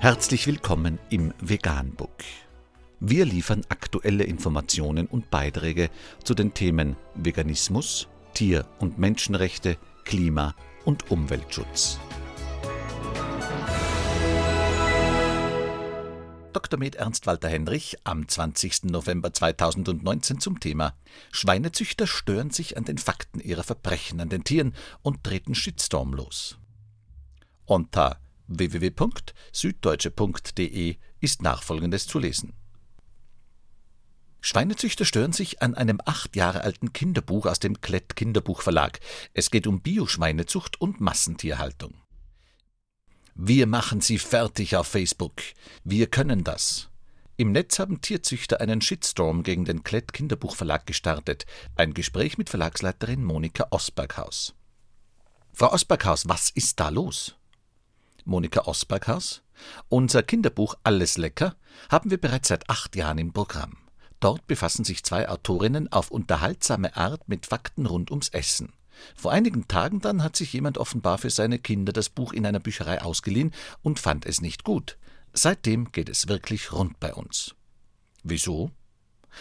Herzlich willkommen im Veganbook. Wir liefern aktuelle Informationen und Beiträge zu den Themen Veganismus, Tier- und Menschenrechte, Klima- und Umweltschutz. Dr. Med Ernst Walter Henrich am 20. November 2019 zum Thema Schweinezüchter stören sich an den Fakten ihrer Verbrechen an den Tieren und treten Shitstorm los. Unter www.süddeutsche.de ist nachfolgendes zu lesen. Schweinezüchter stören sich an einem acht Jahre alten Kinderbuch aus dem Klett Kinderbuchverlag. Es geht um Bioschweinezucht und Massentierhaltung. Wir machen sie fertig auf Facebook. Wir können das. Im Netz haben Tierzüchter einen Shitstorm gegen den Klett Kinderbuchverlag gestartet. Ein Gespräch mit Verlagsleiterin Monika Osberghaus. Frau Osberghaus, was ist da los? Monika Osberghaus. Unser Kinderbuch Alles lecker haben wir bereits seit acht Jahren im Programm. Dort befassen sich zwei Autorinnen auf unterhaltsame Art mit Fakten rund ums Essen. Vor einigen Tagen dann hat sich jemand offenbar für seine Kinder das Buch in einer Bücherei ausgeliehen und fand es nicht gut. Seitdem geht es wirklich rund bei uns. Wieso?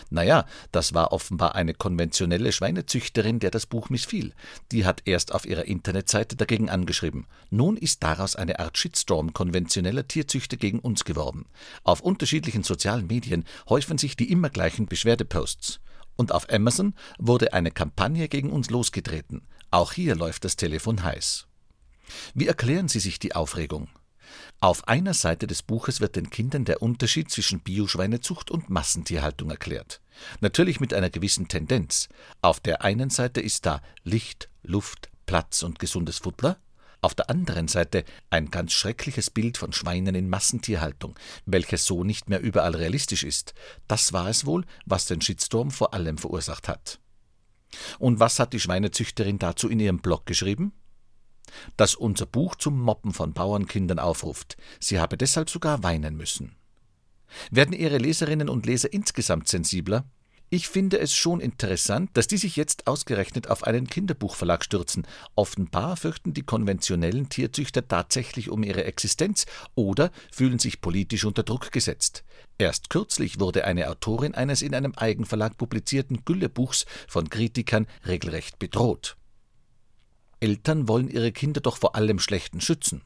Naja, das war offenbar eine konventionelle Schweinezüchterin, der das Buch missfiel. Die hat erst auf ihrer Internetseite dagegen angeschrieben. Nun ist daraus eine Art Shitstorm konventioneller Tierzüchter gegen uns geworden. Auf unterschiedlichen sozialen Medien häufen sich die immer gleichen Beschwerdeposts. Und auf Amazon wurde eine Kampagne gegen uns losgetreten. Auch hier läuft das Telefon heiß. Wie erklären Sie sich die Aufregung? Auf einer Seite des Buches wird den Kindern der Unterschied zwischen Bioschweinezucht und Massentierhaltung erklärt. Natürlich mit einer gewissen Tendenz. Auf der einen Seite ist da Licht, Luft, Platz und gesundes Futter, auf der anderen Seite ein ganz schreckliches Bild von Schweinen in Massentierhaltung, welches so nicht mehr überall realistisch ist. Das war es wohl, was den Shitstorm vor allem verursacht hat. Und was hat die Schweinezüchterin dazu in ihrem Blog geschrieben? Dass unser Buch zum Mobben von Bauernkindern aufruft. Sie habe deshalb sogar weinen müssen. Werden Ihre Leserinnen und Leser insgesamt sensibler? Ich finde es schon interessant, dass die sich jetzt ausgerechnet auf einen Kinderbuchverlag stürzen. Offenbar fürchten die konventionellen Tierzüchter tatsächlich um ihre Existenz oder fühlen sich politisch unter Druck gesetzt. Erst kürzlich wurde eine Autorin eines in einem Eigenverlag publizierten Güllebuchs von Kritikern regelrecht bedroht. Eltern wollen ihre Kinder doch vor allem Schlechten schützen.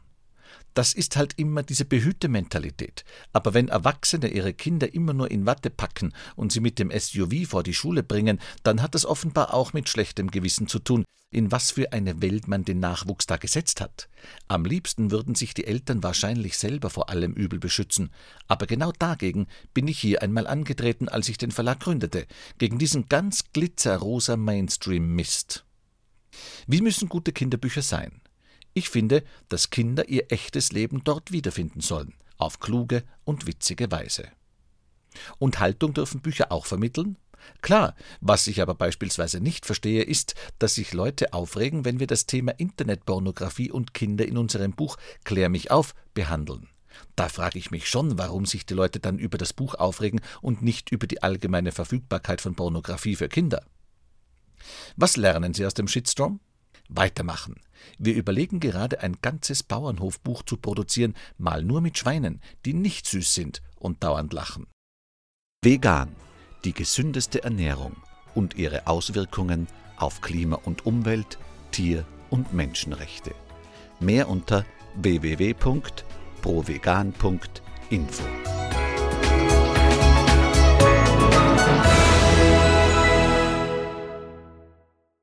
Das ist halt immer diese Behütementalität. Aber wenn Erwachsene ihre Kinder immer nur in Watte packen und sie mit dem SUV vor die Schule bringen, dann hat das offenbar auch mit schlechtem Gewissen zu tun, in was für eine Welt man den Nachwuchs da gesetzt hat. Am liebsten würden sich die Eltern wahrscheinlich selber vor allem Übel beschützen. Aber genau dagegen bin ich hier einmal angetreten, als ich den Verlag gründete, gegen diesen ganz glitzerrosa Mainstream-Mist. Wie müssen gute Kinderbücher sein? Ich finde, dass Kinder ihr echtes Leben dort wiederfinden sollen, auf kluge und witzige Weise. Und Haltung dürfen Bücher auch vermitteln? Klar, was ich aber beispielsweise nicht verstehe, ist, dass sich Leute aufregen, wenn wir das Thema Internetpornografie und Kinder in unserem Buch Klär mich auf behandeln. Da frage ich mich schon, warum sich die Leute dann über das Buch aufregen und nicht über die allgemeine Verfügbarkeit von Pornografie für Kinder. Was lernen Sie aus dem Shitstorm? Weitermachen. Wir überlegen gerade ein ganzes Bauernhofbuch zu produzieren, mal nur mit Schweinen, die nicht süß sind und dauernd lachen. Vegan, die gesündeste Ernährung und ihre Auswirkungen auf Klima und Umwelt, Tier- und Menschenrechte. Mehr unter www.provegan.info.